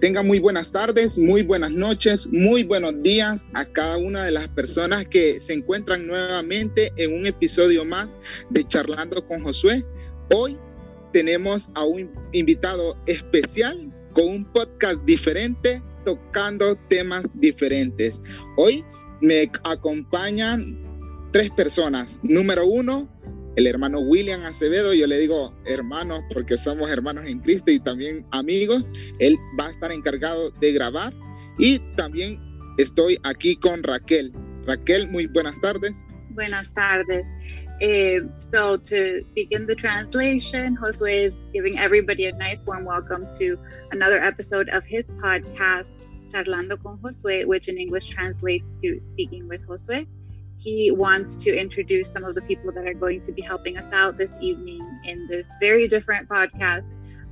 Tengan muy buenas tardes, muy buenas noches, muy buenos días a cada una de las personas que se encuentran nuevamente en un episodio más de Charlando con Josué. Hoy tenemos a un invitado especial con un podcast diferente, tocando temas diferentes. Hoy me acompañan tres personas. Número uno, el hermano William Acevedo, yo le digo hermanos porque somos hermanos en Cristo y también amigos. Él va a estar encargado de grabar y también estoy aquí con Raquel. Raquel, muy buenas tardes. Buenas tardes. Uh, so to begin the translation, Josue is giving everybody a nice warm welcome to another episode of his podcast, Charlando con Josue, which in English translates to Speaking with Josue. He wants to introduce some of the people that are going to be helping us out this evening in this very different podcast.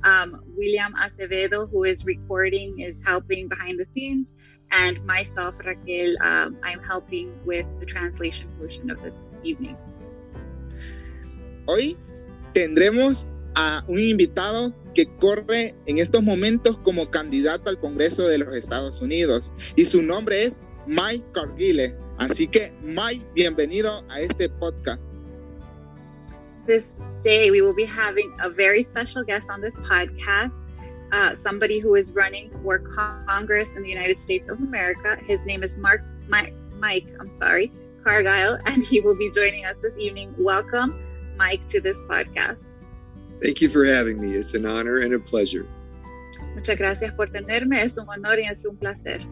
Um, William Acevedo, who is recording, is helping behind the scenes, and myself, Raquel, um, I'm helping with the translation portion of this evening. Hoy tendremos a un invitado que corre en estos momentos como candidato al Congreso de los Estados Unidos y su nombre es Mike Cargile. Así que, Mike, bienvenido a este podcast. This day, we will be having a very special guest on this podcast. Uh, somebody who is running for Congress in the United States of America. His name is Mark Mike. Mike I'm sorry, Cargile, and he will be joining us this evening. Welcome, Mike, to this podcast. Thank you for having me. It's an honor and a pleasure. Muchas gracias por tenerme. Es un honor y es un placer.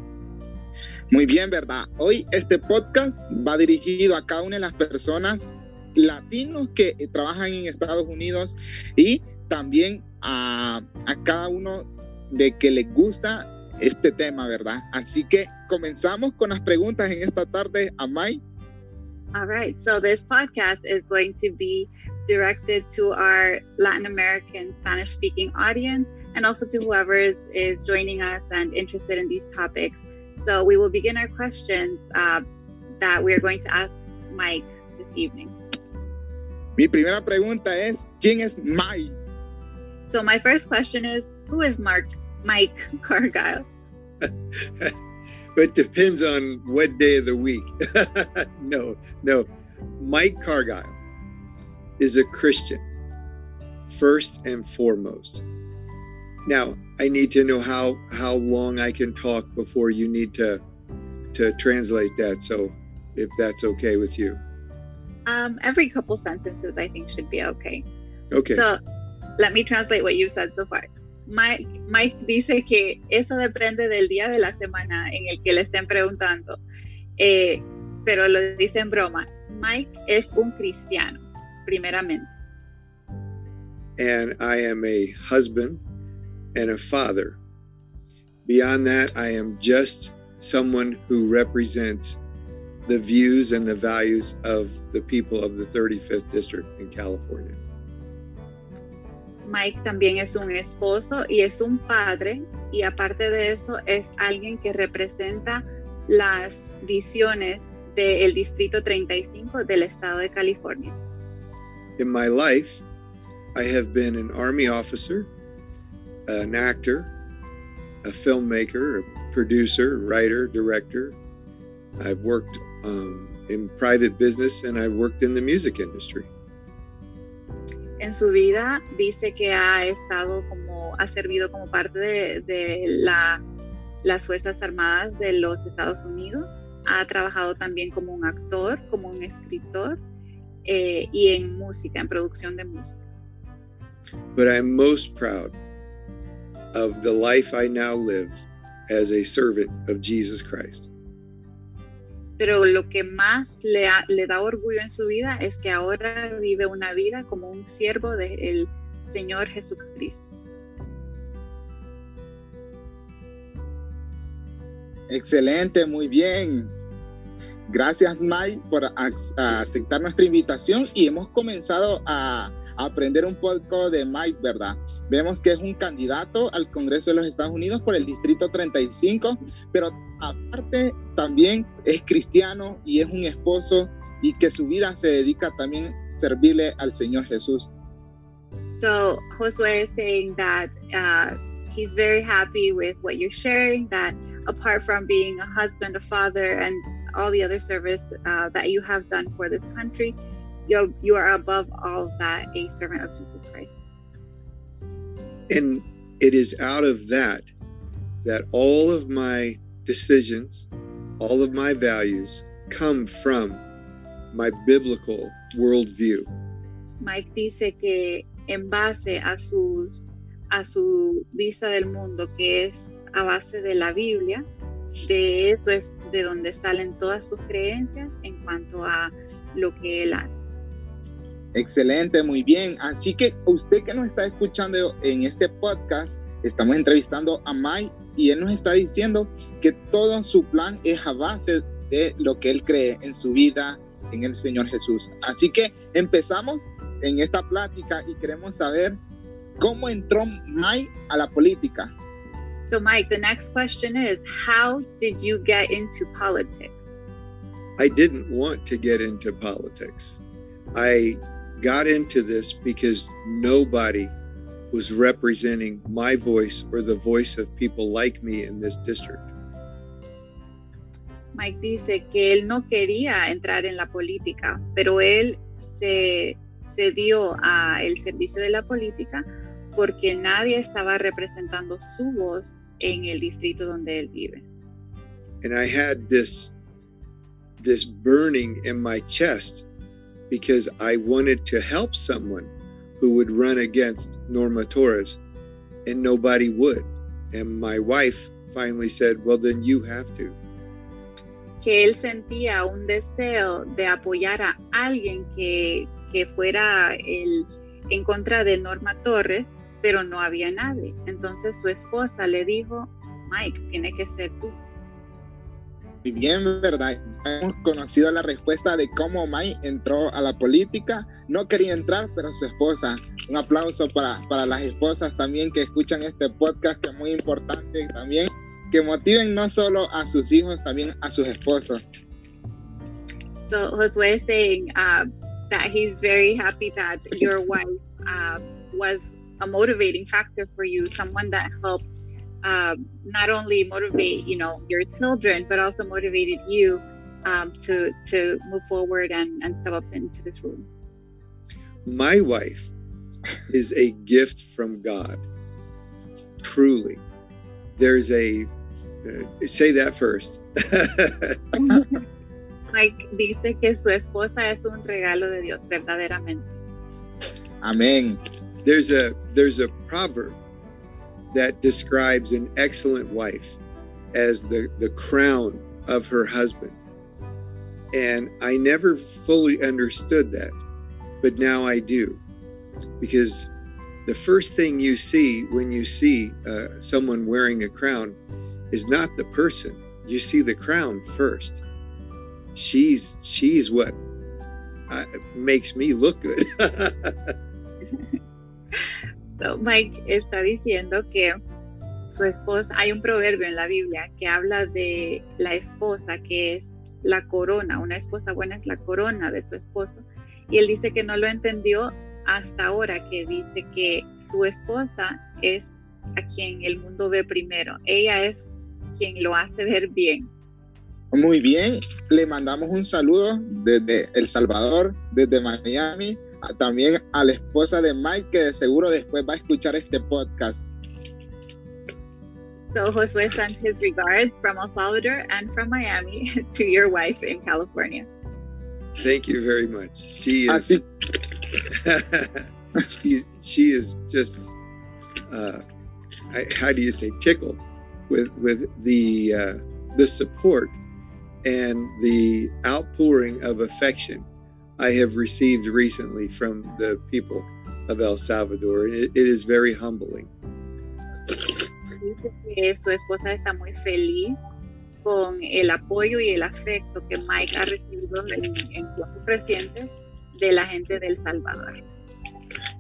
Muy bien, ¿verdad? Hoy este podcast va dirigido a cada una de las personas latinos que trabajan en Estados Unidos y también a, cada uno de que les gusta este tema, ¿verdad? Así que comenzamos con las preguntas en esta tarde a Mai. All right, so this podcast is going to be directed to our Latin American Spanish speaking audience and also to whoever is, is joining us and interested in these topics. So we will begin our questions uh, that we are going to ask Mike this evening. Mi primera pregunta es, ¿quién es Mike? So my first question is, who is Mark Mike Cargile? it depends on what day of the week. no, no. Mike Cargile is a Christian, first and foremost. Now, I need to know how how long I can talk before you need to to translate that. So, if that's okay with you. Um, every couple sentences, I think, should be okay. Okay. So, let me translate what you've said so far. Mike, Mike dice que eso depende del día de la semana en el que le estén preguntando, eh, pero lo dice en broma. Mike es un cristiano, primeramente. And I am a husband and a father. Beyond that, I am just someone who represents the views and the values of the people of the 35th District in California. Mike también es un esposo y es un padre y aparte de eso es alguien que representa las visiones del Distrito 35 del Estado de California. In my life, I have been an Army officer, an actor, a filmmaker, a producer, writer, director. I've worked um, in private business and I've worked in the music industry. En su vida dice que ha estado como, ha servido como parte de, de la, las Fuerzas Armadas de los Estados Unidos. Ha trabajado también como un actor, como un escritor eh, y en música, en producción de música. But I'm most proud of the life I now live as a servant of Jesus Christ. Pero lo que más le, ha, le da orgullo en su vida es que ahora vive una vida como un siervo del Señor Jesucristo. Excelente, muy bien. Gracias Mike por aceptar nuestra invitación y hemos comenzado a aprender un poco de Mike, ¿verdad? Vemos que es un candidato al Congreso de los Estados Unidos por el Distrito 35, pero aparte también es cristiano y es un esposo y que su vida se dedica también servirle al Señor Jesús. So Josué is saying that uh, he's very happy with what you're sharing. That apart from being a husband, a father, and all the other service uh, that you have done for this country, you you are above all that a servant of Jesus Christ. And it is out of that that all of my decisions, all of my values come from my biblical worldview. Mike dice que en base a sus a su vista del mundo, que es a base de la Biblia, de eso es de donde salen todas sus creencias en cuanto a lo que él hace. Excelente, muy bien. Así que usted que nos está escuchando en este podcast, estamos entrevistando a Mike y él nos está diciendo que todo su plan es a base de lo que él cree en su vida, en el Señor Jesús. Así que empezamos en esta plática y queremos saber cómo entró Mike a la política. So, Mike, the next question is How did you get into politics? I didn't want to get into politics. I got into this because nobody was representing my voice or the voice of people like me in this district. Mike dice que él no quería entrar en la política, pero él se, se dio a el servicio de la política porque nadie estaba representando su voz en el distrito donde él vive. And I had this this burning in my chest because I wanted to help someone who would run against Norma Torres and nobody would. And my wife finally said, "Well, then you have to." Que él sentía un deseo de apoyar a alguien que, que fuera el, en contra de Norma Torres pero no había nadie. Entonces su esposa le dijo, Mike, tiene que ser tú. Bien, ¿verdad? hemos conocido la respuesta de cómo Mike entró a la política. No quería entrar, pero su esposa. Un aplauso para, para las esposas también que escuchan este podcast, que es muy importante también, que motiven no solo a sus hijos, también a sus esposos. So Josué is saying uh, that he's very happy that your wife uh, was a motivating factor for you, someone that helped um, not only motivate you know your children, but also motivated you um, to to move forward and, and step up into this room. My wife is a gift from God. Truly, there's a uh, say that first. Mike dice que su esposa es un regalo de Dios, verdaderamente. Amén. There's a there's a proverb that describes an excellent wife as the, the crown of her husband. And I never fully understood that, but now I do. Because the first thing you see when you see uh, someone wearing a crown is not the person. You see the crown first. She's she's what uh, makes me look good. Mike está diciendo que su esposa, hay un proverbio en la Biblia que habla de la esposa que es la corona, una esposa buena es la corona de su esposo. Y él dice que no lo entendió hasta ahora, que dice que su esposa es a quien el mundo ve primero. Ella es quien lo hace ver bien. Muy bien, le mandamos un saludo desde El Salvador, desde Miami, también a la esposa de Mike, que de seguro después va a escuchar este podcast. So Josue sends his regards from El Salvador and from Miami to your wife in California. Thank you very much. She is. Así. she, she is just. Uh, I, how do you say tickled with with the uh, the support and the outpouring of affection I have received recently from the people of El Salvador. It, it is very humbling. Dice que su esposa está muy feliz con el apoyo y el afecto que Mike ha recibido en, en tiempos recientes de la gente del Salvador.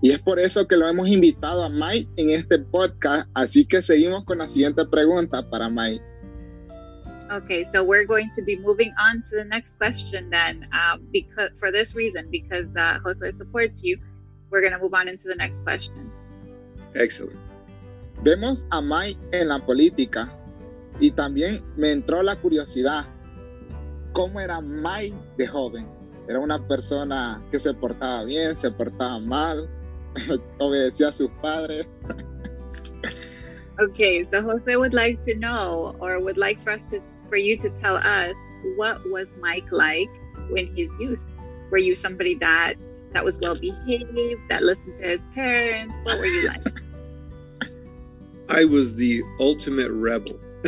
Y es por eso que lo hemos invitado a Mike en este podcast. Así que seguimos con la siguiente pregunta para Mike. Okay, so we're going to be moving on to the next question then, um, because for this reason, because uh, Jose supports you, we're going to move on into the next question. Excellent. Vemos a Mike en la política y también me entró la curiosidad, ¿cómo era Mike de joven? Era una persona que se portaba bien, se portaba mal, obedecía a sus padres. okay, so Jose would like to know or would like for us to for you to tell us what was Mike like in his youth? Were you somebody that that was well behaved, that listened to his parents? What were you like? I was the ultimate rebel.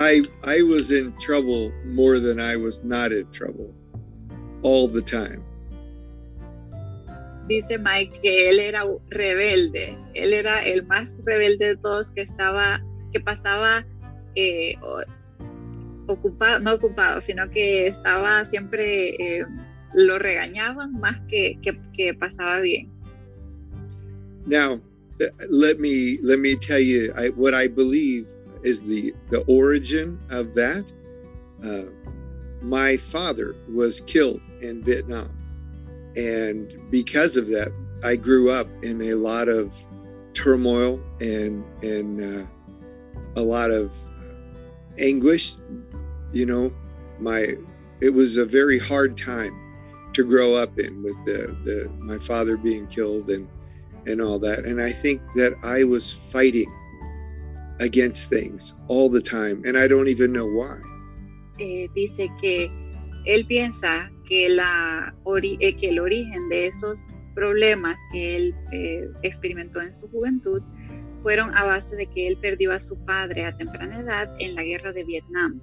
I I was in trouble more than I was not in trouble all the time. Dice Mike que él era rebelde, él era el más rebelde de todos que estaba, que pasaba eh, ocupado, no ocupado, sino que estaba siempre, eh, lo regañaban más que, que, pasaba bien. Now, let me let me tell you I, what I believe is the the origin of that. Uh, my father was killed in Vietnam, and because of that, I grew up in a lot of turmoil and and uh, a lot of anguish. You know, my it was a very hard time to grow up in with the, the my father being killed and and all that. And I think that I was fighting against things all the time, and I don't even know why. Eh, dice que él piensa eh, que el origen de esos problemas que él eh, experimentó en su juventud fueron a base de que él perdió a su padre a temprana edad en la guerra de Vietnam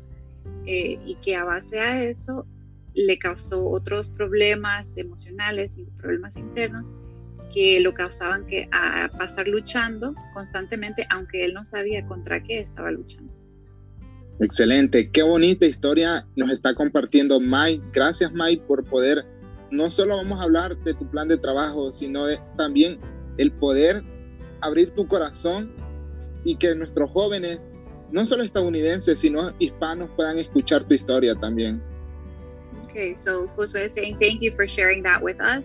eh, y que a base a eso le causó otros problemas emocionales y problemas internos que lo causaban que a pasar luchando constantemente, aunque él no sabía contra qué estaba luchando. Excelente, qué bonita historia nos está compartiendo Mike. Gracias Mike por poder, no solo vamos a hablar de tu plan de trabajo, sino de, también el poder abrir tu corazón y que nuestros jóvenes, no solo estadounidenses, sino hispanos, puedan escuchar tu historia también. Okay, so Josué is saying thank you for sharing that with us.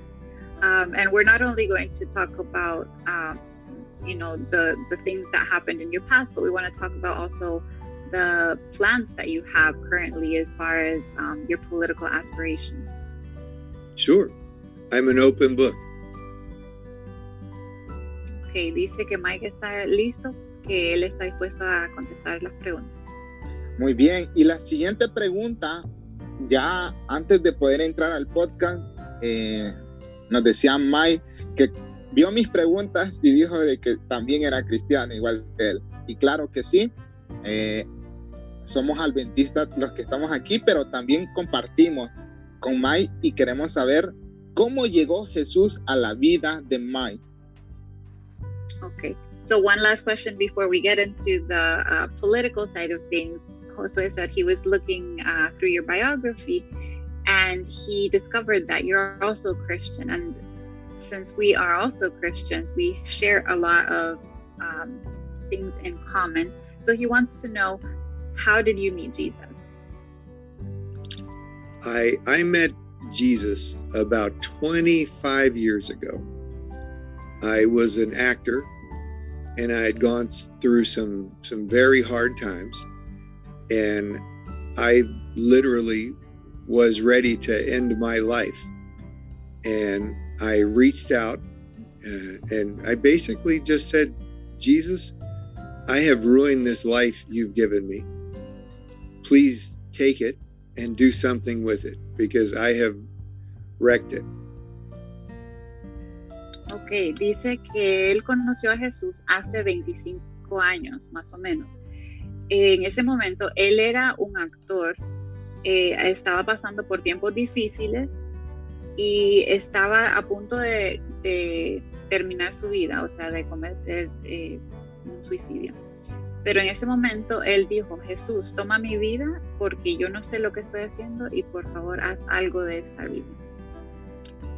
Um, and we're not only going to talk about, um, you know, the, the things that happened in your past, but we want to talk about also the plans that you have currently as far as um, your political aspirations. Sure. I'm an open book. Okay, dice que Mike está listo, que él está dispuesto a contestar las preguntas. Muy bien, y la siguiente pregunta, ya antes de poder entrar al podcast, eh, nos decía Mike que vio mis preguntas y dijo de que también era cristiano, igual que él. Y claro que sí, eh, somos adventistas los que estamos aquí, pero también compartimos con Mike y queremos saber cómo llegó Jesús a la vida de Mike. Okay, so one last question before we get into the uh, political side of things. Josue said he was looking uh, through your biography and he discovered that you're also Christian. And since we are also Christians, we share a lot of um, things in common. So he wants to know how did you meet Jesus? I I met Jesus about 25 years ago. I was an actor and I had gone through some some very hard times and I literally was ready to end my life. And I reached out uh, and I basically just said, Jesus, I have ruined this life you've given me. Please take it and do something with it because I have wrecked it. Ok, dice que él conoció a Jesús hace 25 años, más o menos. En ese momento, él era un actor eh, estaba pasando por tiempos difíciles y estaba a punto de, terminar su vida, o sea, de cometer eh, un suicidio. Pero en ese momento él dijo, Jesús, toma mi vida porque yo no sé lo que estoy haciendo y por favor haz algo de esta vida.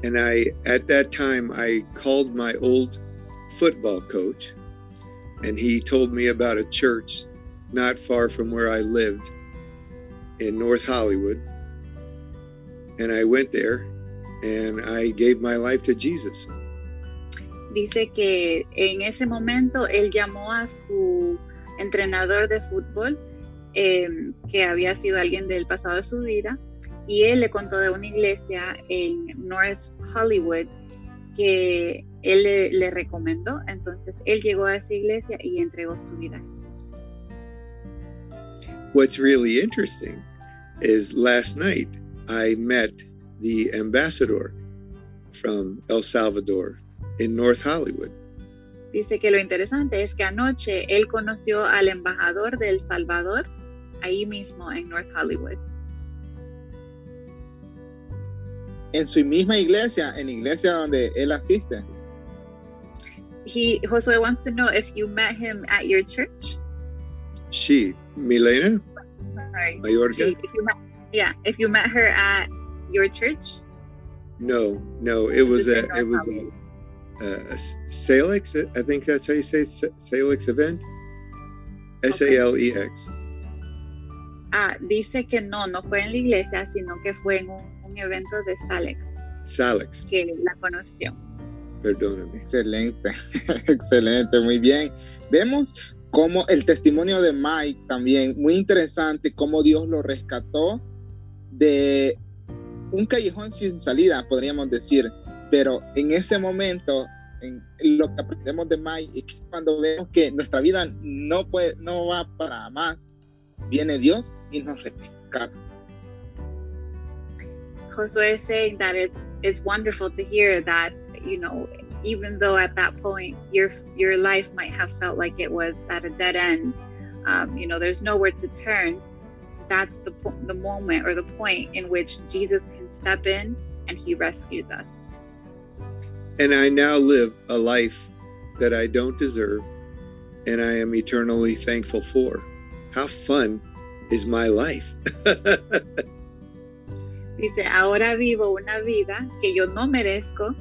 And I, at that time, I called my old football coach and he told me about a church not far from where I lived in North Hollywood. And I went there and I gave my life to Jesus. dice que en ese momento él llamó a su entrenador de fútbol, eh, que había sido alguien del pasado de su vida, y él le contó de una iglesia en North Hollywood que él le, le, recomendó. Entonces él llegó a esa iglesia y entregó su vida a Jesús. What's really interesting is last night I met the ambassador from El Salvador in North Hollywood. Dice que lo interesante es que anoche él conoció al embajador de El Salvador ahí mismo en North Hollywood. En su misma iglesia, en la iglesia donde él asiste. He Josue wants to know if you met him at your church. She, Milena, Sorry. Mayorga. She- if you met- yeah, if you met her at your church. No, no, it was Just a in North it was Hollywood. A Salix. I think that's how you say Sa- Salix event. S A L E X. Ah, dice que no, no fue en la iglesia, sino que fue en un, un evento de Salex Salix. que la conoció. Perdóname. Excelente, excelente, muy bien. Vemos cómo el testimonio de Mike también, muy interesante, cómo Dios lo rescató de un callejón sin salida, podríamos decir, pero en ese momento, en lo que aprendemos de Mike es que cuando vemos que nuestra vida no puede, no va para más, viene Dios y nos rescata. Josué is saying that it's it's wonderful to hear that you know even though at that point your your life might have felt like it was at a dead end, um, you know there's nowhere to turn. That's the the moment or the point in which Jesus can step in and He rescues us. And I now live a life that I don't deserve, and I am eternally thankful for. How fun is my life? Dice, ahora vivo una vida que yo no merezco,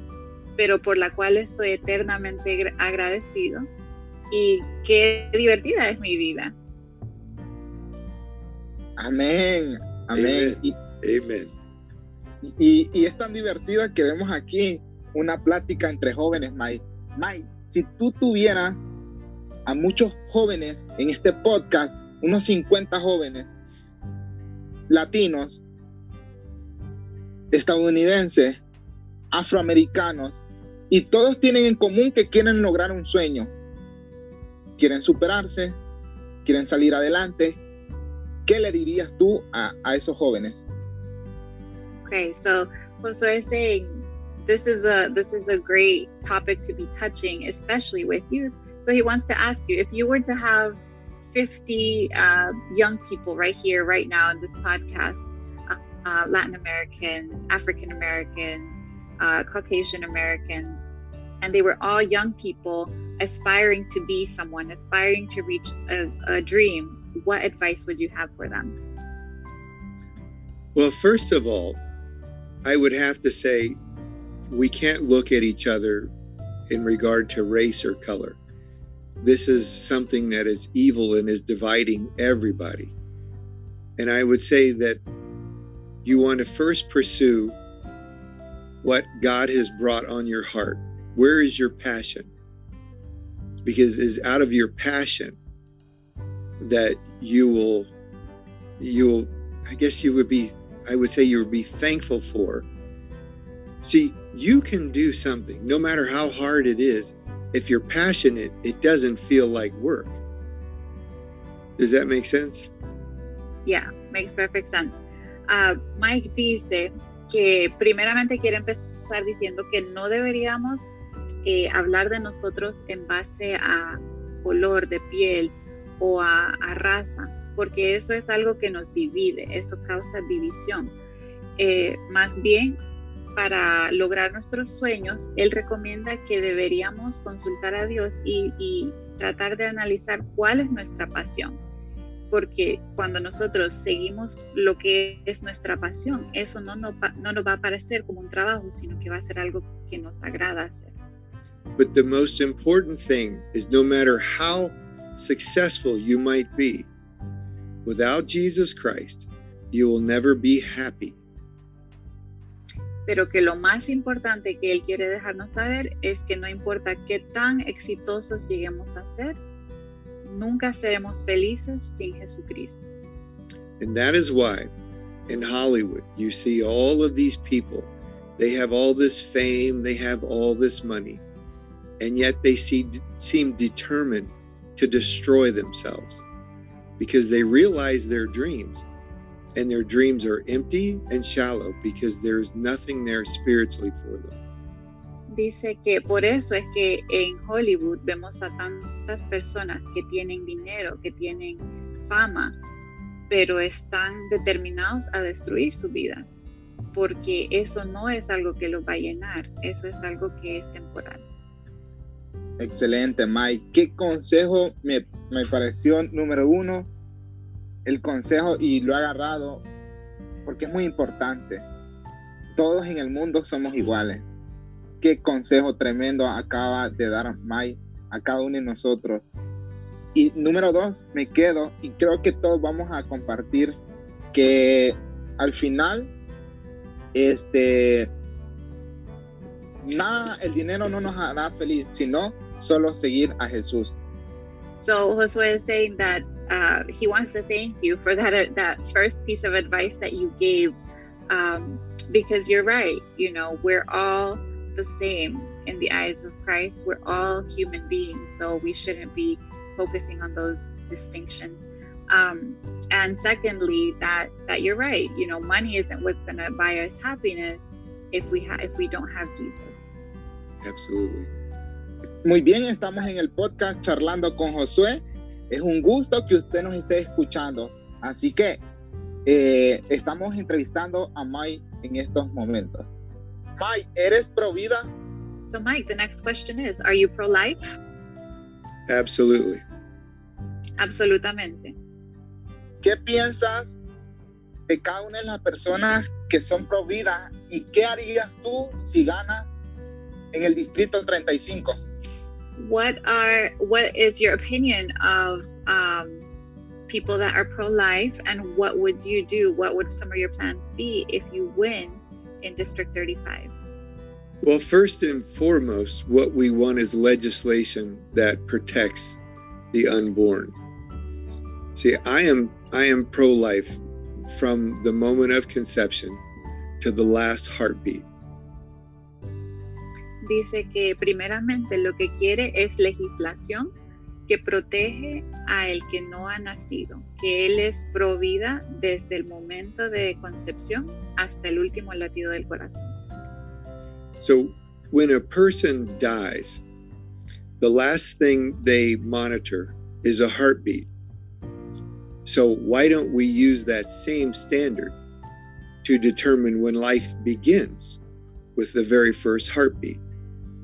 pero por la cual estoy eternamente gra- agradecido. Y qué divertida es mi vida. Amén, amén. Amen. Y, Amen. Y, y es tan divertida que vemos aquí una plática entre jóvenes, Mike. Mike, si tú tuvieras a muchos jóvenes en este podcast, unos 50 jóvenes latinos, estadounidenses, afroamericanos, y todos tienen en común que quieren lograr un sueño, quieren superarse, quieren salir adelante, ¿qué le dirías tú a, esos jóvenes? Okay, so saying this is a this is a great topic to be touching, especially with youth. So he wants to ask you if you were to have 50 uh, young people right here, right now in this podcast, uh, uh, Latin Americans, African Americans, uh, Caucasian Americans, and they were all young people aspiring to be someone, aspiring to reach a, a dream. What advice would you have for them? Well, first of all, I would have to say we can't look at each other in regard to race or color. This is something that is evil and is dividing everybody. And I would say that you want to first pursue what God has brought on your heart. Where is your passion? Because it's out of your passion that you will you will I guess you would be I would say you would be thankful for. See, you can do something, no matter how hard it is. If you're passionate, it doesn't feel like work. Does that make sense? Yeah, makes perfect sense. Ah, Mike dice que primeramente quiere empezar diciendo que no deberíamos eh, hablar de nosotros en base a color de piel o a, a raza, porque eso es algo que nos divide, eso causa división. Eh, más bien, para lograr nuestros sueños, él recomienda que deberíamos consultar a Dios y, y tratar de analizar cuál es nuestra pasión porque cuando nosotros seguimos lo que es nuestra pasión, eso no va, no nos va a parecer como un trabajo, sino que va a ser algo que nos agrada hacer. But the most important thing is no matter how successful you might be, without Jesus Christ, you will never be happy. Pero que lo más importante que Él quiere dejarnos saber es que no importa qué tan exitosos lleguemos a ser, nunca seremos felices sin Jesucristo. And that is why in Hollywood you see all of these people. They have all this fame, they have all this money, and yet they see, seem determined to destroy themselves because they realize their dreams and their dreams are empty and shallow because there's nothing there spiritually for them. Dice que por eso es que en Hollywood vemos a tantas personas que tienen dinero, que tienen fama, pero están determinados a destruir su vida, porque eso no es algo que los va a llenar, eso es algo que es temporal. Excelente, Mike. ¿Qué consejo me, me pareció número uno? El consejo, y lo he agarrado porque es muy importante. Todos en el mundo somos iguales. Qué consejo tremendo acaba de dar Mike a cada uno de nosotros. Y número dos, me quedo y creo que todos vamos a compartir que al final, este, nada, el dinero no nos hará feliz, sino solo seguir a Jesús. So Josué is saying that uh, he wants to thank you for that that first piece of advice that you gave, um, because you're right. You know, we're all the same in the eyes of Christ. We're all human beings, so we shouldn't be focusing on those distinctions. Um, and secondly, that that you're right. You know, money isn't what's going to buy us happiness if we if we don't have Jesus. Absolutely. Muy bien, estamos en el podcast charlando con Josué. Es un gusto que usted nos esté escuchando. Así que eh, estamos entrevistando a Mike en estos momentos. Mike, ¿eres pro vida? So, Mike, the next question is: Are you pro-life? Absolutely. Absolutamente. ¿Qué piensas de cada una de las personas que son pro vida y qué harías tú si ganas en el distrito 35? What are what is your opinion of um, people that are pro-life, and what would you do? What would some of your plans be if you win in District 35? Well, first and foremost, what we want is legislation that protects the unborn. See, I am I am pro-life from the moment of conception to the last heartbeat. Dice que primeramente lo que quiere es legislación que protege a el que no ha nacido, que él es pro vida desde el momento de concepción hasta el último latido del corazón. So, when a person dies, the last thing they monitor is a heartbeat. So, why don't we use that same standard to determine when life begins with the very first heartbeat?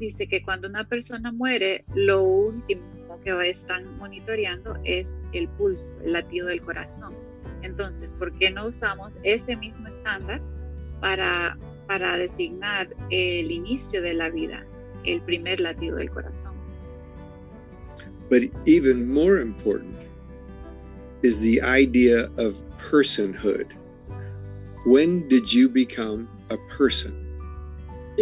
Dice que cuando una persona muere, lo último que están monitoreando es el pulso, el latido del corazón. Entonces, ¿por qué no usamos ese mismo estándar para, para designar el inicio de la vida, el primer latido del corazón? But even more important is the idea of personhood. When did you become a person?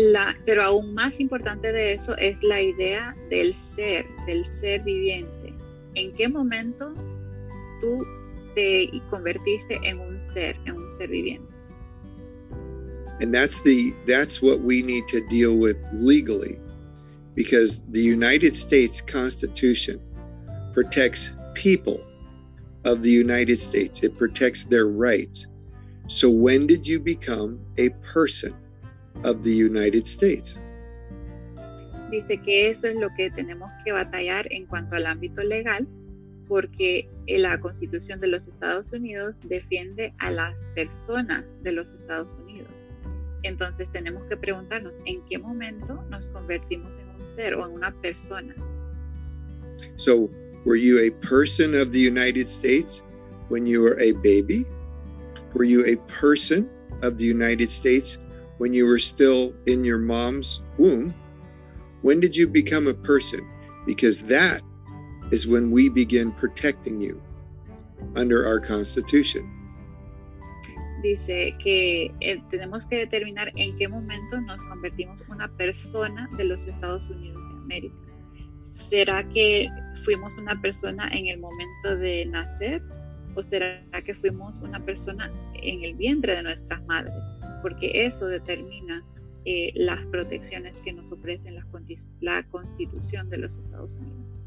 La, pero aún más importante de eso es la idea del ser, del ser viviente. ¿En qué momento tú te convertiste en un ser, en un ser viviente? And that's the that's what we need to deal with legally because the United States Constitution protects people of the United States. It protects their rights. So when did you become a person of the United States? Dice que eso es lo que tenemos que batallar en cuanto al ámbito legal, porque la Constitución de los Estados Unidos defiende a las personas de los Estados Unidos. Entonces tenemos que preguntarnos en qué momento nos convertimos en un ser o en una persona. So, were you a person of the United States when you were a baby? Were you a person of the United States when you were still in your mom's womb? When did you become a person? Because that is when we begin protecting you under our Constitution. dice que eh, tenemos que determinar en qué momento nos convertimos una persona de los Estados Unidos de América. ¿Será que fuimos una persona en el momento de nacer o será que fuimos una persona en el vientre de nuestras madres? Porque eso determina eh, las protecciones que nos ofrecen la, la Constitución de los Estados Unidos.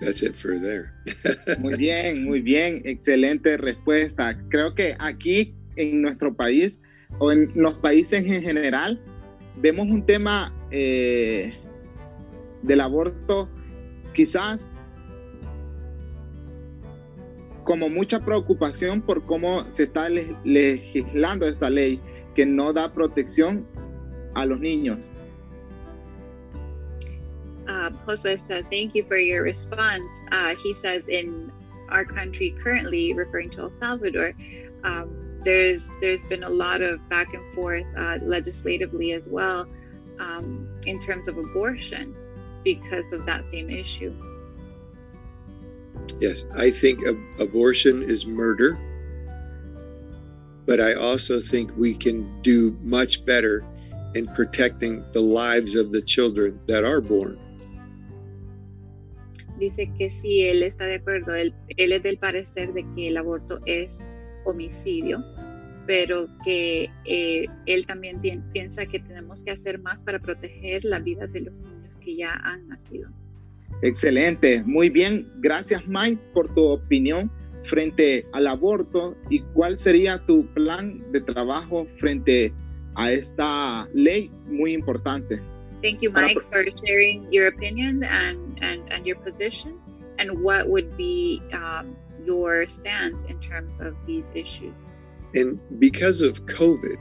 That's it for there. muy bien, muy bien, excelente respuesta. Creo que aquí en nuestro país o en los países en general vemos un tema eh, del aborto quizás como mucha preocupación por cómo se está legislando esta ley que no da protección a los niños. Uh, Josue says, Thank you for your response. Uh, he says, In our country currently, referring to El Salvador, um, there's there's been a lot of back and forth uh, legislatively as well um, in terms of abortion because of that same issue. Yes, I think ab- abortion is murder, but I also think we can do much better in protecting the lives of the children that are born. Dice que sí, él está de acuerdo, él, él es del parecer de que el aborto es homicidio, pero que eh, él también piensa que tenemos que hacer más para proteger la vida de los niños que ya han nacido. Excelente, muy bien. Gracias Mike por tu opinión frente al aborto y cuál sería tu plan de trabajo frente a esta ley muy importante. Thank you, Mike, for sharing your opinion and, and, and your position and what would be um, your stance in terms of these issues. And because of COVID,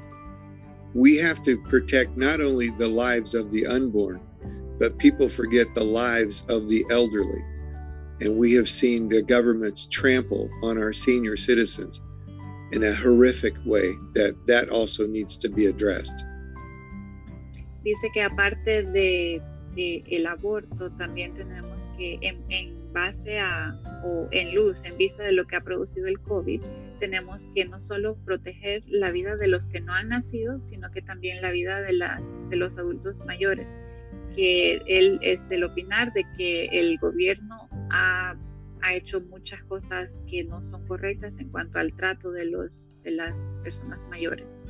we have to protect not only the lives of the unborn, but people forget the lives of the elderly. And we have seen the governments trample on our senior citizens in a horrific way that that also needs to be addressed. Dice que aparte de, de el aborto, también tenemos que en, en base a o en luz, en vista de lo que ha producido el COVID, tenemos que no solo proteger la vida de los que no han nacido, sino que también la vida de, las, de los adultos mayores. Que él es del opinar de que el gobierno ha, ha hecho muchas cosas que no son correctas en cuanto al trato de, los, de las personas mayores.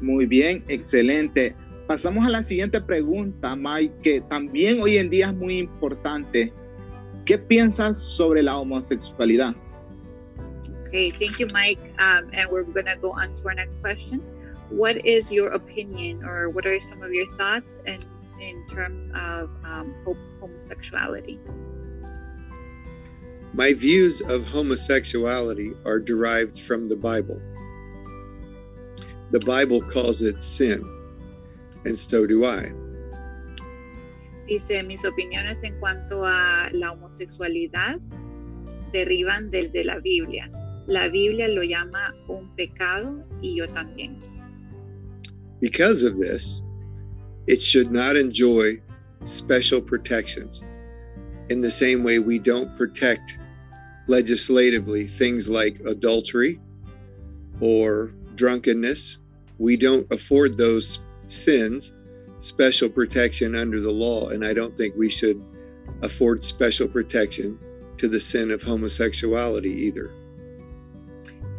Muy bien, excelente. Pasamos a la siguiente pregunta, Mike, que también hoy en día es muy importante. ¿Qué piensas sobre la homosexualidad? Okay, thank you, Mike. Um, and we're going to go on to our next question. What is your opinion, or what are some of your thoughts in, in terms of um, homosexuality? My views of homosexuality are derived from the Bible. The Bible calls it sin, and so do I. Dice, mis opiniones en cuanto a la homosexualidad derivan del de la Biblia. La Biblia lo llama un pecado y yo también. Because of this, it should not enjoy special protections in the same way we don't protect legislatively things like adultery or drunkenness. We don't afford those sins special protection under the law, and I don't think we should afford special protection to the sin of homosexuality either.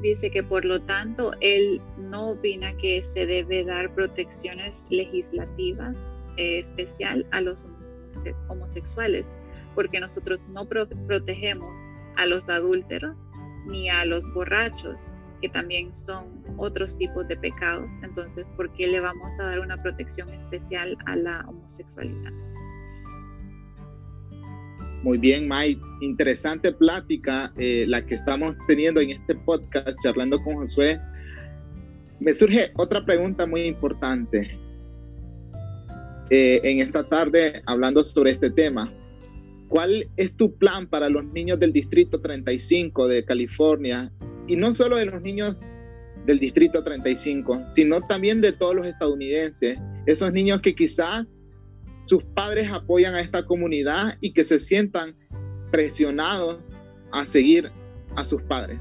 Dice que por lo tanto él no opina que se debe dar protecciones legislativas eh, especial a los homosexuales, porque nosotros no pro protegemos a los adúlteros ni a los borrachos, que también son otros tipos de pecados. Entonces, ¿por qué le vamos a dar una protección especial a la homosexualidad? Muy bien, Mike. Interesante plática eh, la que estamos teniendo en este podcast, charlando con Josué. Me surge otra pregunta muy importante eh, en esta tarde hablando sobre este tema. ¿Cuál es tu plan para los niños del Distrito 35 de California? Y no solo de los niños del Distrito 35, sino también de todos los estadounidenses. Esos niños que quizás sus padres apoyan a esta comunidad y que se sientan presionados a seguir a sus padres.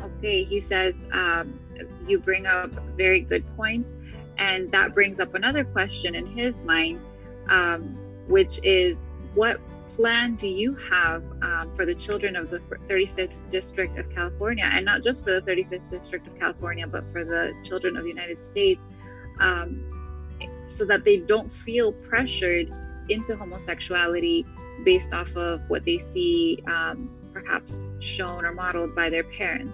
Okay, he says um, you bring up very good points, and that brings up another question in his mind, um, which is what plan do you have um, for the children of the 35th District of California, and not just for the 35th District of California, but for the children of the United States, um, so that they don't feel pressured into homosexuality based off of what they see um, perhaps shown or modeled by their parents?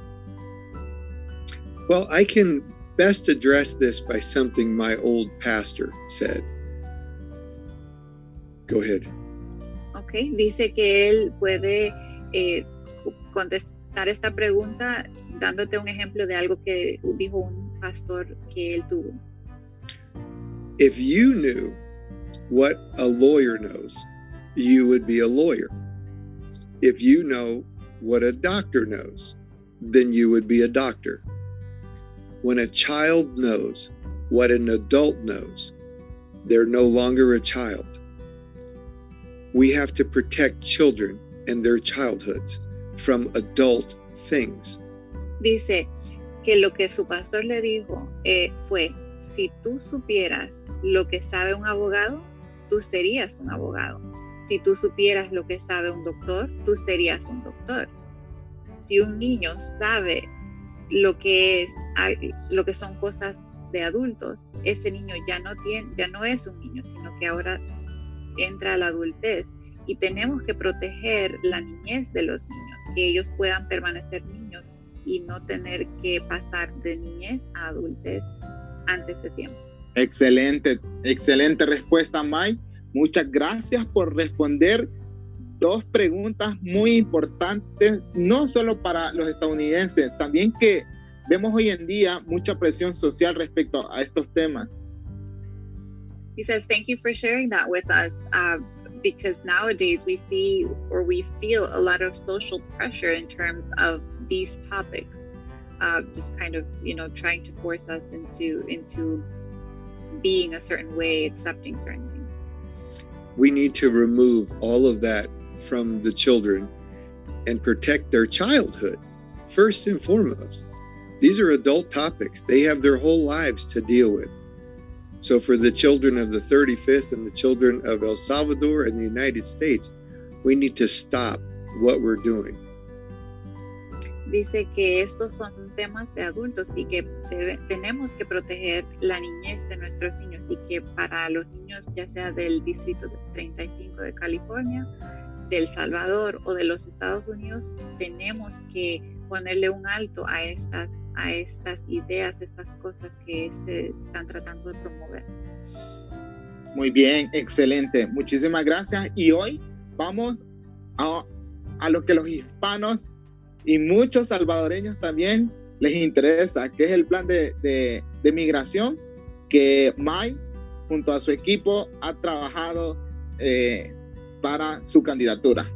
Well, I can best address this by something my old pastor said. Go ahead. Ok, dice que él puede eh, contestar esta pregunta dándote un ejemplo de algo que dijo un pastor que él tuvo. If you knew what a lawyer knows, you would be a lawyer. If you know what a doctor knows, then you would be a doctor. When a child knows what an adult knows, they're no longer a child. We have to protect children and their childhoods from adult things. Dice que lo que su pastor le dijo eh, fue, si tú supieras lo que sabe un abogado, tú serías un abogado. Si tú supieras lo que sabe un doctor, tú serías un doctor. Si un niño sabe lo que es lo que son cosas de adultos, ese niño ya no tiene ya no es un niño, sino que ahora entra a la adultez y tenemos que proteger la niñez de los niños, que ellos puedan permanecer niños y no tener que pasar de niñez a adultez antes de tiempo. Excelente, excelente respuesta, Mike. Muchas gracias por responder dos preguntas muy importantes, no solo para los estadounidenses, también que vemos hoy en día mucha presión social respecto a estos temas. He says, thank you for sharing that with us. Uh, because nowadays we see or we feel a lot of social pressure in terms of these topics, uh, just kind of, you know, trying to force us into into being a certain way, accepting certain things we need to remove all of that from the children and protect their childhood first and foremost. These are adult topics, they have their whole lives to deal with. So, for the children of the 35th and the children of El Salvador and the United States, we need to stop what we're doing. Dice que estos son temas de adultos y que tenemos que proteger la niñez de nuestros niños y que para los niños, ya sea del Distrito 35 de California, del Salvador o de los Estados Unidos, tenemos que ponerle un alto a estas, a estas ideas, estas cosas que se están tratando de promover. Muy bien, excelente. Muchísimas gracias. Y hoy vamos a, a lo que los hispanos y muchos salvadoreños también les interesa, que es el plan de, de, migración que May, junto a su equipo, ha trabajado eh, para su candidatura.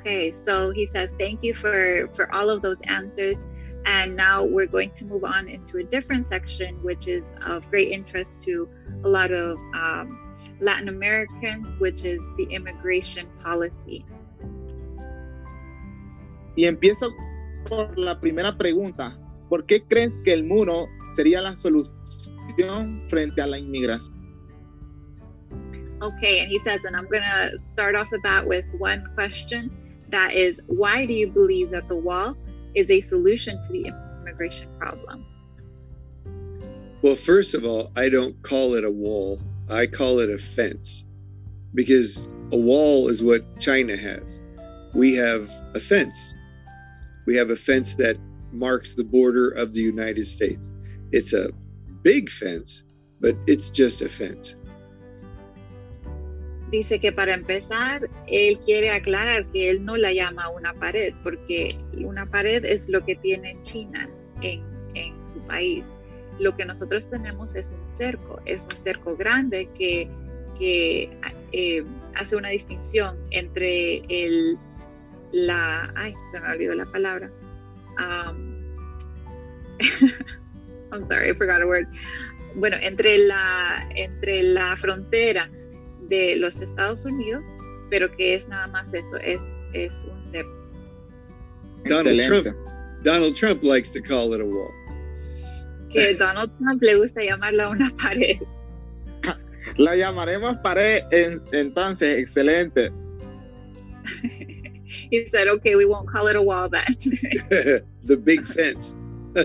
Okay, so he says thank you for for all of those answers. And now we're going to move on into a different section, which is of great interest to a lot of um, Latin Americans, which is the immigration policy. Y empiezo por la primera pregunta. ¿Por qué crees que el muro sería la solución frente a la inmigración? Okay, and he says, and I'm going to start off the bat with one question that is, why do you believe that the wall is a solution to the immigration problem? Well, first of all, I don't call it a wall, I call it a fence because a wall is what China has. We have a fence. We have a fence that marks the border of the United States. It's a big fence, but it's just a fence. Dice que para empezar, él quiere aclarar que él no la llama una pared, porque una pared es lo que tiene China en, en su país. Lo que nosotros tenemos es un cerco, es un cerco grande que, que eh, hace una distinción entre el la, ay, se me olvidó la palabra. Um, I'm sorry, I forgot a word. bueno, entre la, entre la frontera de los Estados Unidos, pero que es nada más eso, es, es un cerco. Donald. Trump, Donald Trump likes to call it a wall. Que Donald Trump le gusta llamarla una pared. La llamaremos pared en- entonces, excelente. He said, okay, we won't call it a wall then. the big fence.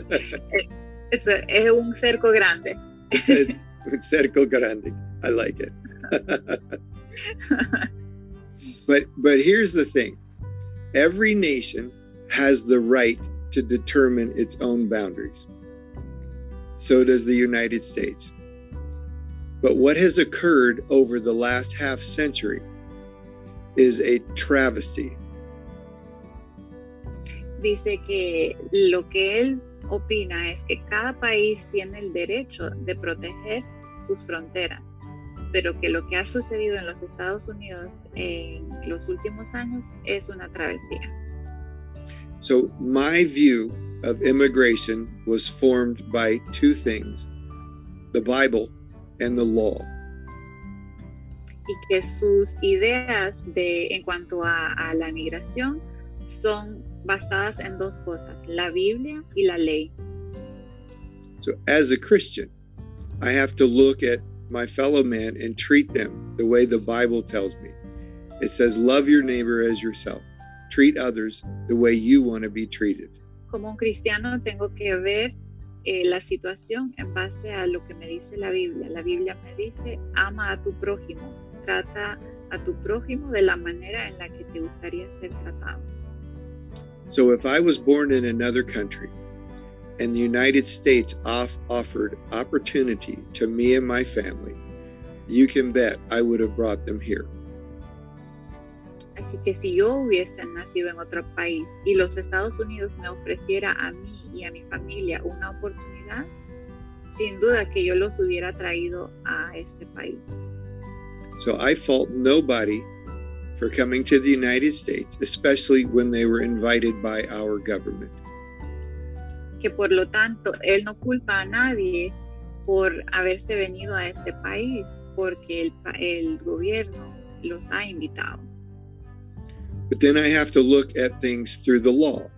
Es, es un cerco grande. it's, it's cerco grande. I like it. but but here's the thing. Every nation has the right to determine its own boundaries. So does the United States. But what has occurred over the last half century is a travesty. Dice que lo que él opina es que cada país tiene el derecho de proteger sus fronteras, pero que lo que ha sucedido en los Estados Unidos en los últimos años es una travesía. So, my view of immigration was formed by two things the Bible and the law. y que sus ideas de, en cuanto a, a la migración son basadas en dos cosas, la Biblia y la ley. So, as a Christian, I have to look at my fellow man and treat them the way the Bible tells me. It says, Love your neighbor as yourself, treat others the way you want to be treated. Como un cristiano tengo que ver eh, la situación en base a lo que me dice la Biblia. La Biblia me dice, ama a tu prójimo, trata a tu prójimo de la manera en la que te gustaría ser tratado. So, if I was born in another country and the United States off- offered opportunity to me and my family, you can bet I would have brought them here. Así que si yo hubiese nacido en otro país y los Estados Unidos me ofreciera a mí y a mi familia una oportunidad, sin duda que yo los hubiera traído a este país. So I fault nobody for coming to the United States, especially when they were invited by our government. Que por lo tanto, él no culpa a nadie por haberse venido a este país, porque el, el gobierno los ha invitado. But then I have to look at things through the law.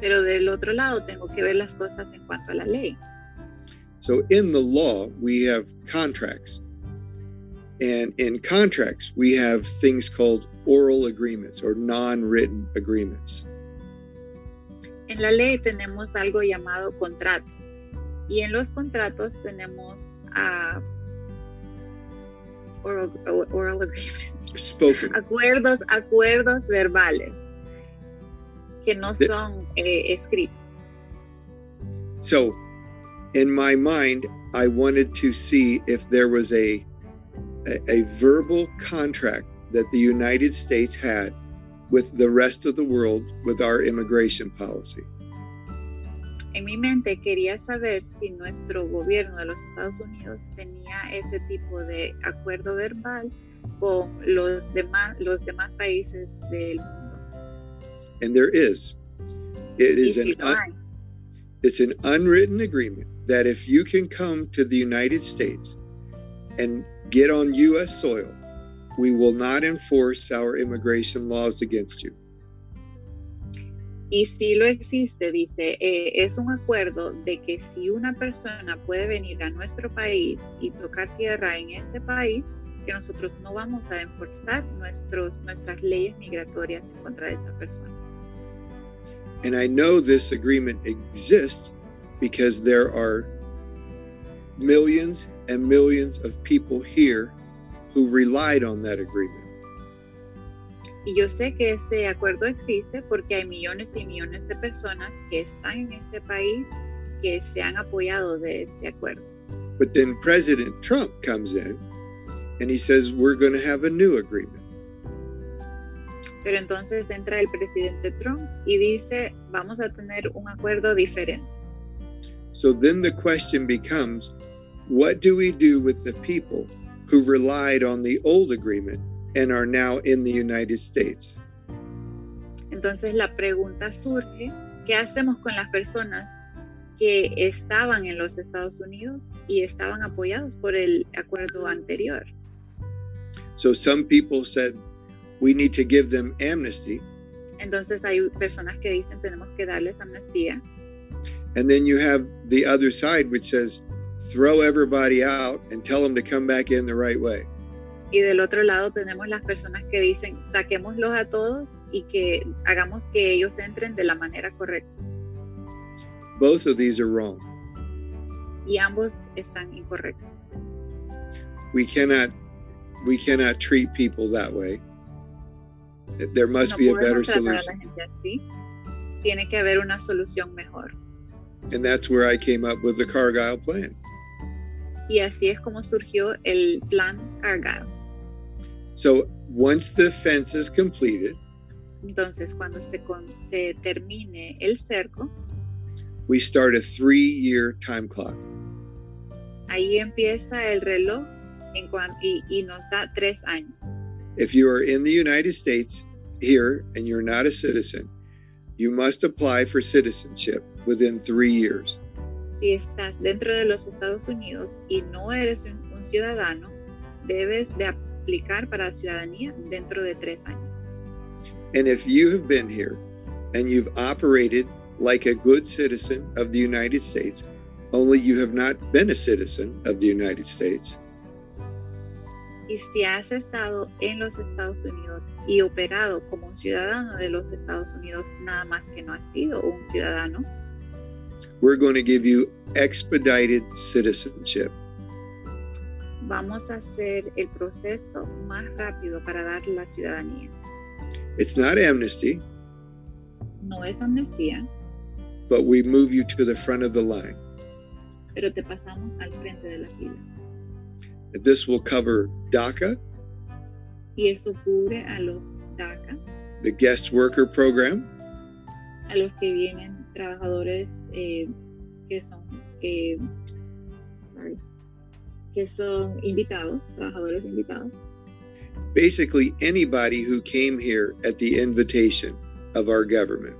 Pero del otro lado tengo que ver las cosas en cuanto a la ley. So in the law, we have contracts. And in contracts, we have things called oral agreements or non written agreements. En la ley tenemos algo llamado contrato y en los contratos tenemos ah, oral, oral agreements, Spoken. acuerdos, acuerdos verbales que no De- son eh, escritos. So, in my mind, I wanted to see if there was a, a, a verbal contract that the United States had with the rest of the world with our immigration policy. En mi mente quería saber si nuestro gobierno de los Estados Unidos tenía ese tipo de acuerdo verbal con los demás, los demás países del mundo. And there is. It is si an un, it's an unwritten agreement that if you can come to the United States and get on US soil, we will not enforce our immigration laws against you. Y si lo existe, dice, eh, es un acuerdo de que si una persona puede venir a nuestro país y tocar tierra en este país, que nosotros no vamos a enforzar nuestros, nuestras leyes migratorias en contra de esa persona. And I know this agreement exists because there are millions and millions of people here who relied on that agreement. Y yo sé que ese acuerdo existe porque hay millones y millones de personas que están en este país que se han apoyado de ese acuerdo. But then President Trump comes in and he says, We're going to have a new agreement. Pero entonces entra el presidente Trump y dice, vamos a tener un acuerdo diferente. So then the question becomes what do we do with the people who relied on the old agreement and are now in the United States? Entonces la pregunta surge, ¿qué hacemos con las personas que estaban en los Estados Unidos y estaban apoyados por el acuerdo anterior. So some people said we need to give them amnesty. Entonces hay personas que dicen tenemos que darles amnistía. And then you have the other side which says throw everybody out and tell them to come back in the right way. Y del otro lado tenemos las personas que dicen saquémoslos a todos y que hagamos que ellos entren de la manera correcta. Both of these are wrong. Y ambos están incorrectos. We cannot we cannot treat people that way. There must no be a better tratar a la solution. gente así. Tiene que haber una solución mejor. And that's where I came up with the Cargyle plan. Y así es como surgió el plan Cargado. So once the fence is completed, Entonces, cuando se, con- se termine el cerco, we start a three-year time clock. ahí empieza el reloj en cuan- y, y nos da tres años. If you are in the United States here and you're not a citizen, you must apply for citizenship within three years. Si estás dentro de los Estados Unidos y no eres un, un ciudadano, debes de aplicar para ciudadanía dentro de tres años. And if you have been here and you've operated like a good citizen of the United States, only you have not been a citizen of the United States, Y si has estado en los Estados Unidos y operado como un ciudadano de los Estados Unidos, nada más que no has sido un ciudadano, we're going to give you expedited citizenship. vamos a hacer el proceso más rápido para dar la ciudadanía. It's not amnesty, No es amnistía, but we move you to the front of the line. pero te pasamos al frente de la fila. This will cover DACA, Y eso cubre a los DACA, the guest worker program, a los que vienen trabajadores eh, que son eh, sorry, que son invitados, trabajadores invitados, basically anybody who came here at the invitation of our government.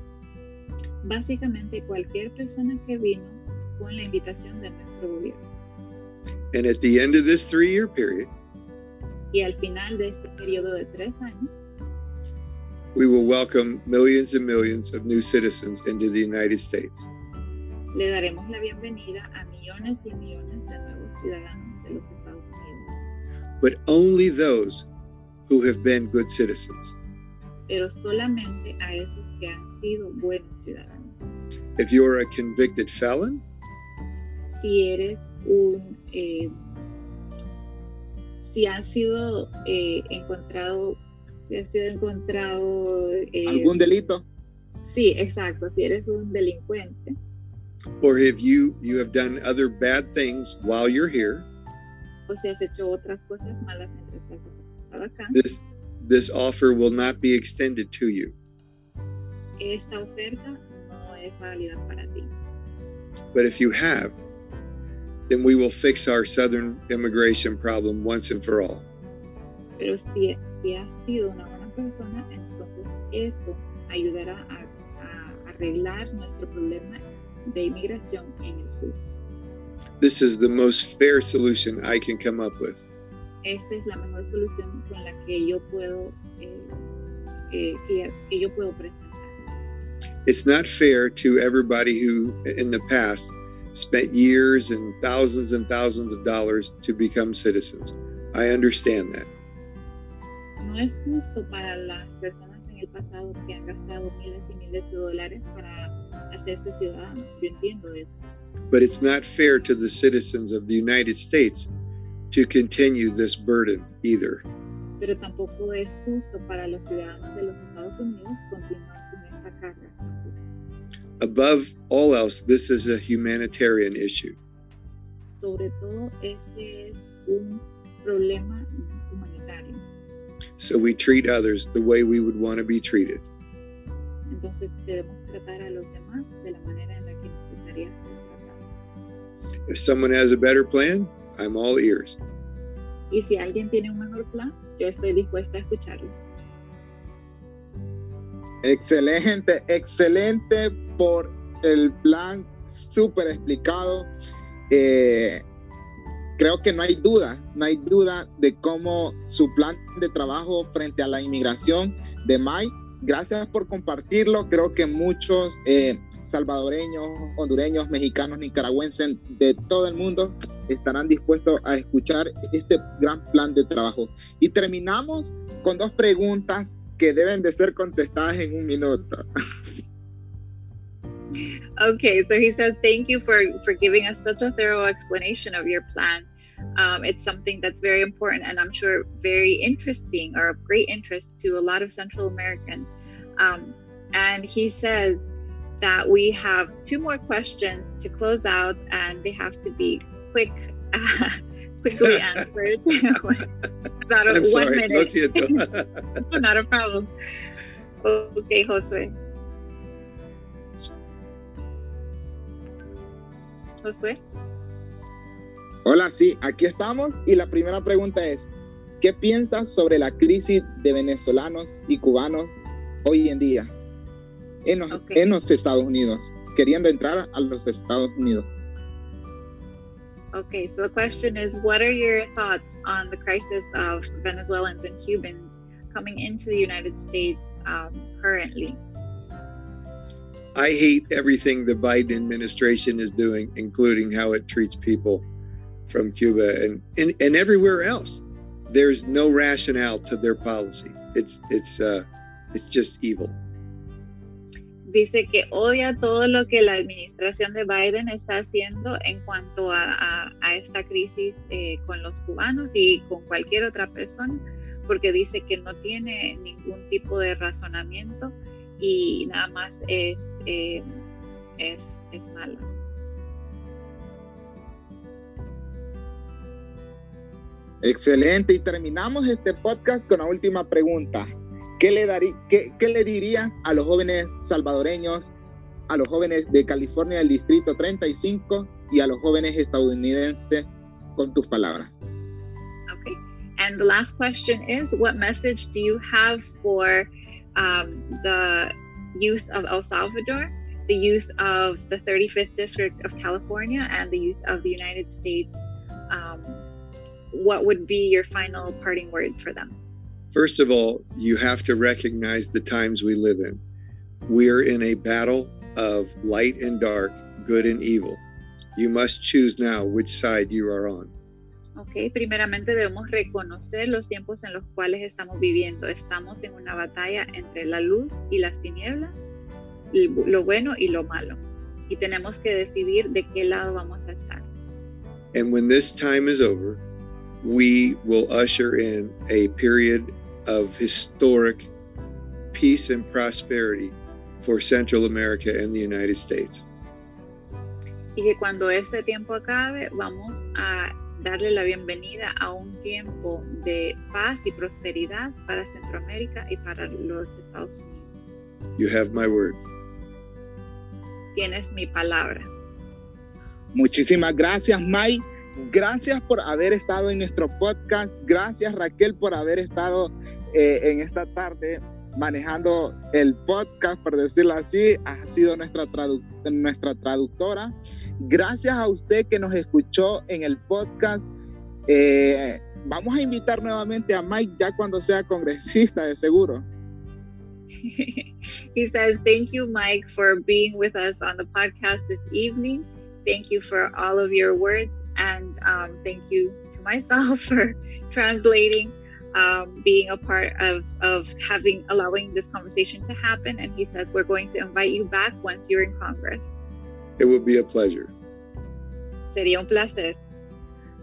básicamente cualquier persona que vino con la invitación de nuestro gobierno. And at the end of this three year period, Y al final de este periodo de tres años, we will welcome millions and millions of new citizens into the United States. le daremos la bienvenida a millones y millones de nuevos ciudadanos de los Estados Unidos, But only those who have been good citizens. pero solamente a esos que han sido buenos ciudadanos. If you're a convicted felon, si eres un eh, si has sido eh, encontrado si has sido encontrado eh, ¿Algún delito? sí exacto si eres un delincuente or if you, you have done other bad things while you're here, o si has hecho otras cosas malas mientras estado acá this, this offer will not be extended to you. esta oferta no es válida para ti But if you have, then we will fix our southern immigration problem once and for all. Pero si, si has sido una buena persona entonces eso ayudará a, a arreglar nuestro problema de inmigración en el sur This is the most fair solution I can come up with. esta es la mejor solución con la que yo puedo eh, eh, que, que yo puedo presentar. It's not fair to everybody who, in the past, spent years and thousands and thousands of dollars to become citizens. I understand that. No es justo para las personas en el pasado que han gastado miles y miles de dólares para hacerse ciudadanos. Yo entiendo eso. But it's not fair to the citizens of the United States to continue this burden either. Pero tampoco es justo para los ciudadanos de los Estados Unidos continuar con esta carga. Above all else, this is a humanitarian issue. Sobre todo, este es un problema. So we treat others the way we would want to be treated. Entonces debemos tratar a los demás de la manera en la que nos gustaría ser tratados. If someone has a better plan, I'm all ears. Y si alguien tiene un mejor plan, yo estoy dispuesta a escucharlo. Excelente, excelente por el plan súper explicado. Eh, creo que no hay duda, no hay duda de cómo su plan de trabajo frente a la inmigración de Mike. Gracias por compartirlo. Creo que muchos eh, salvadoreños, hondureños, mexicanos, nicaragüenses de todo el mundo estarán dispuestos a escuchar este gran plan de trabajo. Y terminamos con dos preguntas que deben de ser contestadas en un minuto. Okay, so he says, Thank you for, for giving us such a thorough explanation of your plan. Um, it's something that's very important and I'm sure very interesting or of great interest to a lot of Central Americans. Um, and he says that we have two more questions to close out and they have to be quick, uh, quickly answered. About I'm one sorry. Minute. siento. Not a problem. Okay, Josue. Josue. Hola, sí, aquí estamos y la primera pregunta es, ¿qué piensas sobre la crisis de venezolanos y cubanos hoy en día en los, Ok. en los Estados Unidos, queriendo entrar a los Estados Unidos? Okay, so the question is what are your thoughts on the crisis of Venezuelans and Cubans coming into the United States um, currently? I hate everything the Biden administration is doing, including how it treats people from Cuba and, and, and everywhere else. There's no rationale to their policy. It's it's uh, it's just evil. Dice que odia todo lo que la administración de Biden está haciendo en cuanto a, a- a esta crisis eh, con los cubanos y con cualquier otra persona, porque dice que no tiene ningún tipo de razonamiento y nada más es, eh, es, es malo. Excelente, y terminamos este podcast con la última pregunta. ¿Qué le, darí- qué, qué le dirías a los jóvenes salvadoreños, a los jóvenes de California del Distrito 35 y a los jóvenes estadounidenses con tus palabras? Okay. And the last question is What message do you have for um, the youth of El Salvador, the youth of the 35th District of California, and the youth of the United States? Um, what would be your final parting words for them? First of all, you have to recognize the times we live in. We're in a battle of light and dark, good and evil. You must choose now which side you are on. Ok, primeramente debemos reconocer los tiempos en los cuales estamos viviendo. Estamos en una batalla entre la luz y las tinieblas, lo bueno y lo malo. Y tenemos que decidir de qué lado vamos a estar. And when this time is over, we will usher in a period of historic peace and prosperity for Central America and the United States. Y que cuando este tiempo acabe, vamos a darle la bienvenida a un tiempo de paz y prosperidad para Centroamérica y para los Estados Unidos. You have my word. Tienes mi palabra. Muchísimas gracias, Mike. Gracias por haber estado en nuestro podcast. Gracias, Raquel, por haber estado eh, en esta tarde manejando el podcast, por decirlo así. Ha sido nuestra, tradu- nuestra traductora. Gracias a usted que nos escuchó en el podcast. Eh, vamos a invitar nuevamente a Mike ya cuando sea congresista, de seguro. he says, Thank you, Mike, for being with us on the podcast this evening. Thank you for all of your words. And um, thank you to myself for translating, um, being a part of, of having, allowing this conversation to happen. And he says, We're going to invite you back once you're in Congress. It will be a pleasure. Sería un placer.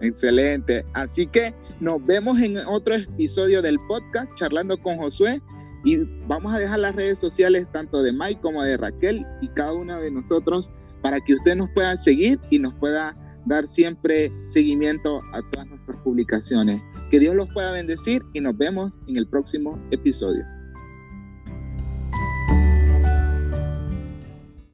Excelente. Así que nos vemos en otro episodio del podcast charlando con Josué y vamos a dejar las redes sociales tanto de Mike como de Raquel y cada uno de nosotros para que usted nos pueda seguir y nos pueda dar siempre seguimiento a todas nuestras publicaciones. Que Dios los pueda bendecir y nos vemos en el próximo episodio.